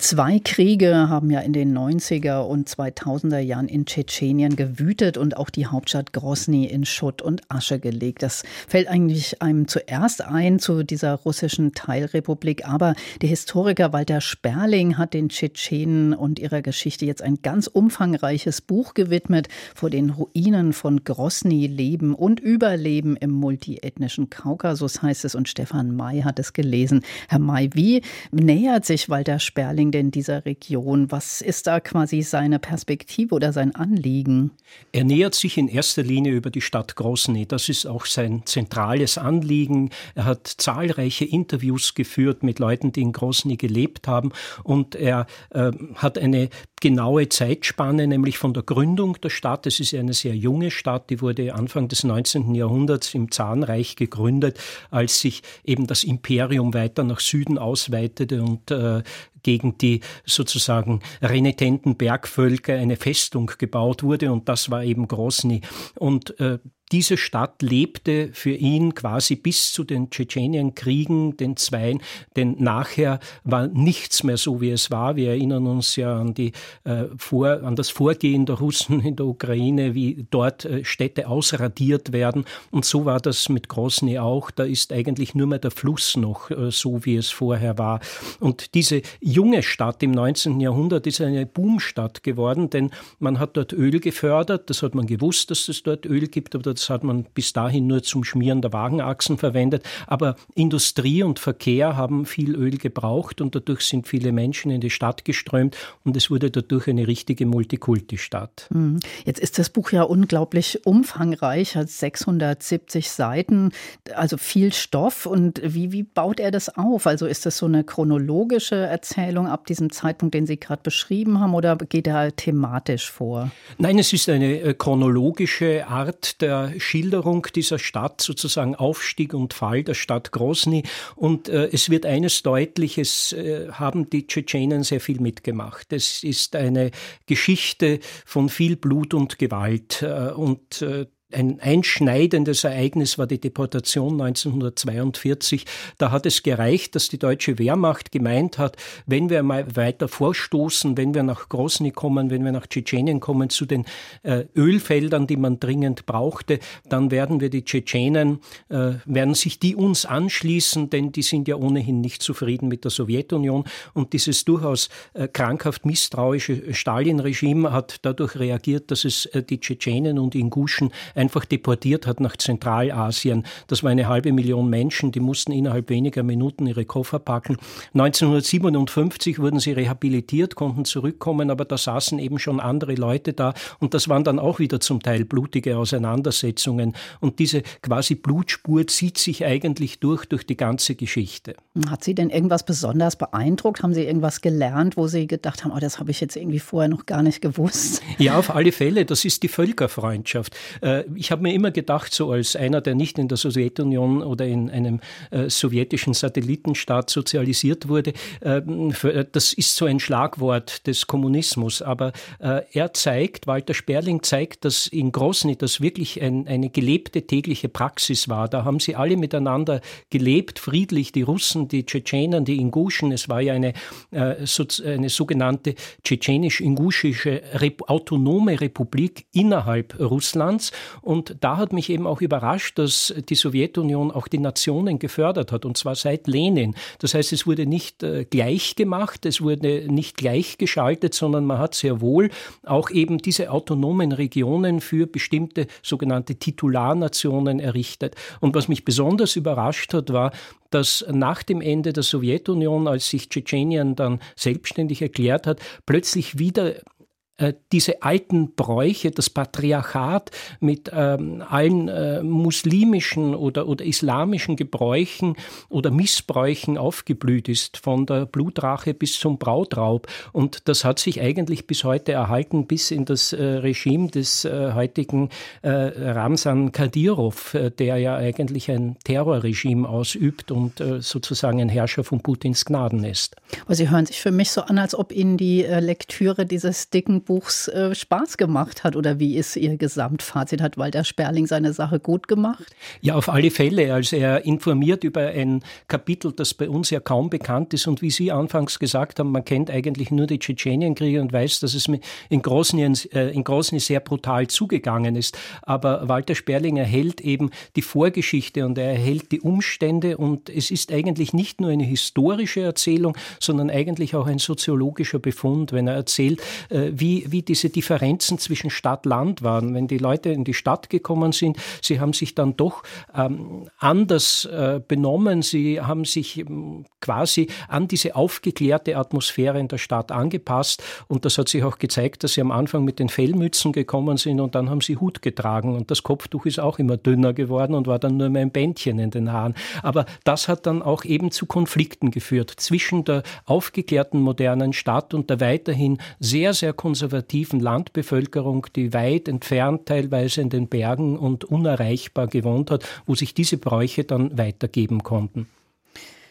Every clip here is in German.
Zwei Kriege haben ja in den 90er und 2000er Jahren in Tschetschenien gewütet und auch die Hauptstadt Grosny in Schutt und Asche gelegt. Das fällt eigentlich einem zuerst ein zu dieser russischen Teilrepublik. Aber der Historiker Walter Sperling hat den Tschetschenen und ihrer Geschichte jetzt ein ganz umfangreiches Buch gewidmet. Vor den Ruinen von Grosny leben und überleben im multiethnischen Kaukasus heißt es. Und Stefan May hat es gelesen. Herr May, wie nähert sich Walter Sperling denn dieser Region? Was ist da quasi seine Perspektive oder sein Anliegen? Er nähert sich in erster Linie über die Stadt Grosny. Das ist auch sein zentrales Anliegen. Er hat zahlreiche Interviews geführt mit Leuten, die in Grosny gelebt haben und er äh, hat eine genaue Zeitspanne, nämlich von der Gründung der Stadt. Es ist eine sehr junge Stadt, die wurde Anfang des 19. Jahrhunderts im Zarenreich gegründet, als sich eben das Imperium weiter nach Süden ausweitete und äh, gegen die sozusagen renitenten Bergvölker eine Festung gebaut wurde und das war eben Grosny. Und äh, diese Stadt lebte für ihn quasi bis zu den Tschetschenienkriegen, den Zweien, denn nachher war nichts mehr so, wie es war. Wir erinnern uns ja an, die, äh, vor, an das Vorgehen der Russen in der Ukraine, wie dort äh, Städte ausradiert werden. Und so war das mit Grosny auch. Da ist eigentlich nur mehr der Fluss noch äh, so, wie es vorher war. Und diese junge Stadt im 19. Jahrhundert ist eine Boomstadt geworden, denn man hat dort Öl gefördert. Das hat man gewusst, dass es dort Öl gibt, aber das hat man bis dahin nur zum Schmieren der Wagenachsen verwendet. Aber Industrie und Verkehr haben viel Öl gebraucht und dadurch sind viele Menschen in die Stadt geströmt und es wurde dadurch eine richtige Multikulti-Stadt. Mhm. Jetzt ist das Buch ja unglaublich umfangreich, hat 670 Seiten, also viel Stoff. Und wie, wie baut er das auf? Also ist das so eine chronologische Erzählung ab diesem Zeitpunkt, den Sie gerade beschrieben haben, oder geht er thematisch vor? Nein, es ist eine äh, chronologische Art der Schilderung dieser Stadt, sozusagen Aufstieg und Fall der Stadt Grosny. Und äh, es wird eines deutlich, es äh, haben die Tschetschenen sehr viel mitgemacht. Es ist eine Geschichte von viel Blut und Gewalt. Äh, und äh, ein einschneidendes Ereignis war die Deportation 1942. Da hat es gereicht, dass die deutsche Wehrmacht gemeint hat, wenn wir mal weiter vorstoßen, wenn wir nach Grosny kommen, wenn wir nach Tschetschenien kommen, zu den äh, Ölfeldern, die man dringend brauchte, dann werden wir die Tschetschenen, äh, werden sich die uns anschließen, denn die sind ja ohnehin nicht zufrieden mit der Sowjetunion. Und dieses durchaus äh, krankhaft misstrauische Stalin-Regime hat dadurch reagiert, dass es äh, die Tschetschenen und Inguschen einfach deportiert hat nach Zentralasien. Das war eine halbe Million Menschen, die mussten innerhalb weniger Minuten ihre Koffer packen. 1957 wurden sie rehabilitiert, konnten zurückkommen, aber da saßen eben schon andere Leute da und das waren dann auch wieder zum Teil blutige Auseinandersetzungen. Und diese quasi Blutspur zieht sich eigentlich durch, durch die ganze Geschichte. Hat Sie denn irgendwas besonders beeindruckt? Haben Sie irgendwas gelernt, wo Sie gedacht haben, oh, das habe ich jetzt irgendwie vorher noch gar nicht gewusst? Ja, auf alle Fälle. Das ist die Völkerfreundschaft. Ich habe mir immer gedacht, so als einer, der nicht in der Sowjetunion oder in einem äh, sowjetischen Satellitenstaat sozialisiert wurde, äh, für, das ist so ein Schlagwort des Kommunismus. Aber äh, er zeigt, Walter Sperling zeigt, dass in Grosny das wirklich ein, eine gelebte tägliche Praxis war. Da haben sie alle miteinander gelebt, friedlich, die Russen, die Tschetschenen, die Inguschen. Es war ja eine, äh, so, eine sogenannte tschetschenisch-inguschische Rep autonome Republik innerhalb Russlands. Und da hat mich eben auch überrascht, dass die Sowjetunion auch die Nationen gefördert hat, und zwar seit Lenin. Das heißt, es wurde nicht äh, gleich gemacht, es wurde nicht gleichgeschaltet, sondern man hat sehr wohl auch eben diese autonomen Regionen für bestimmte sogenannte Titularnationen errichtet. Und was mich besonders überrascht hat, war, dass nach dem Ende der Sowjetunion, als sich Tschetschenien dann selbstständig erklärt hat, plötzlich wieder diese alten Bräuche, das Patriarchat mit ähm, allen äh, muslimischen oder, oder islamischen Gebräuchen oder Missbräuchen aufgeblüht ist, von der Blutrache bis zum Brautraub. Und das hat sich eigentlich bis heute erhalten, bis in das äh, Regime des äh, heutigen äh, Ramsan Kadyrov, äh, der ja eigentlich ein Terrorregime ausübt und sozusagen ein Herrscher von Putins Gnaden ist. Aber Sie hören sich für mich so an, als ob Ihnen die Lektüre dieses dicken Buchs äh, Spaß gemacht hat oder wie ist Ihr Gesamtfazit? Hat Walter Sperling seine Sache gut gemacht? Ja, auf alle Fälle. Also er informiert über ein Kapitel, das bei uns ja kaum bekannt ist und wie Sie anfangs gesagt haben, man kennt eigentlich nur die Tschetschenienkriege und weiß, dass es in Grosnien, äh, in Grosny sehr brutal zugegangen ist. Aber Walter Sperling erhält eben die Vorgeschichte und er erhält die Umstände und es ist eigentlich nicht nur eine historische Erzählung, sondern eigentlich auch ein soziologischer Befund, wenn er erzählt, äh, wie, diese Differenzen zwischen Stadt-Land waren. Wenn die Leute in die Stadt gekommen sind, sie haben sich dann doch ähm, anders äh, benommen, sie haben sich ähm, quasi an diese aufgeklärte Atmosphäre in der Stadt angepasst und das hat sich auch gezeigt, dass sie am Anfang mit den Fellmützen gekommen sind und dann haben sie Hut getragen und das Kopftuch ist auch immer dünner geworden und war dann nur mehr ein Bändchen in den Haaren. Aber das hat dann auch eben zu Konflikten geführt zwischen der aufgeklärten modernen Stadt und der weiterhin sehr, sehr konservativen Landbevölkerung, die weit entfernt teilweise in den Bergen und unerreichbar gewohnt hat, wo sich diese Bräuche dann weitergeben konnten.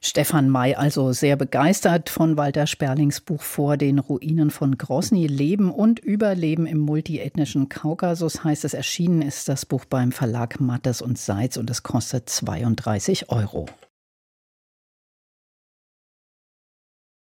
Stefan May also sehr begeistert von Walter Sperlings Buch vor den Ruinen von Grosny. Leben und Überleben im multiethnischen Kaukasus heißt es. Erschienen ist das Buch beim Verlag Mattes und Seitz und es kostet 32 Euro.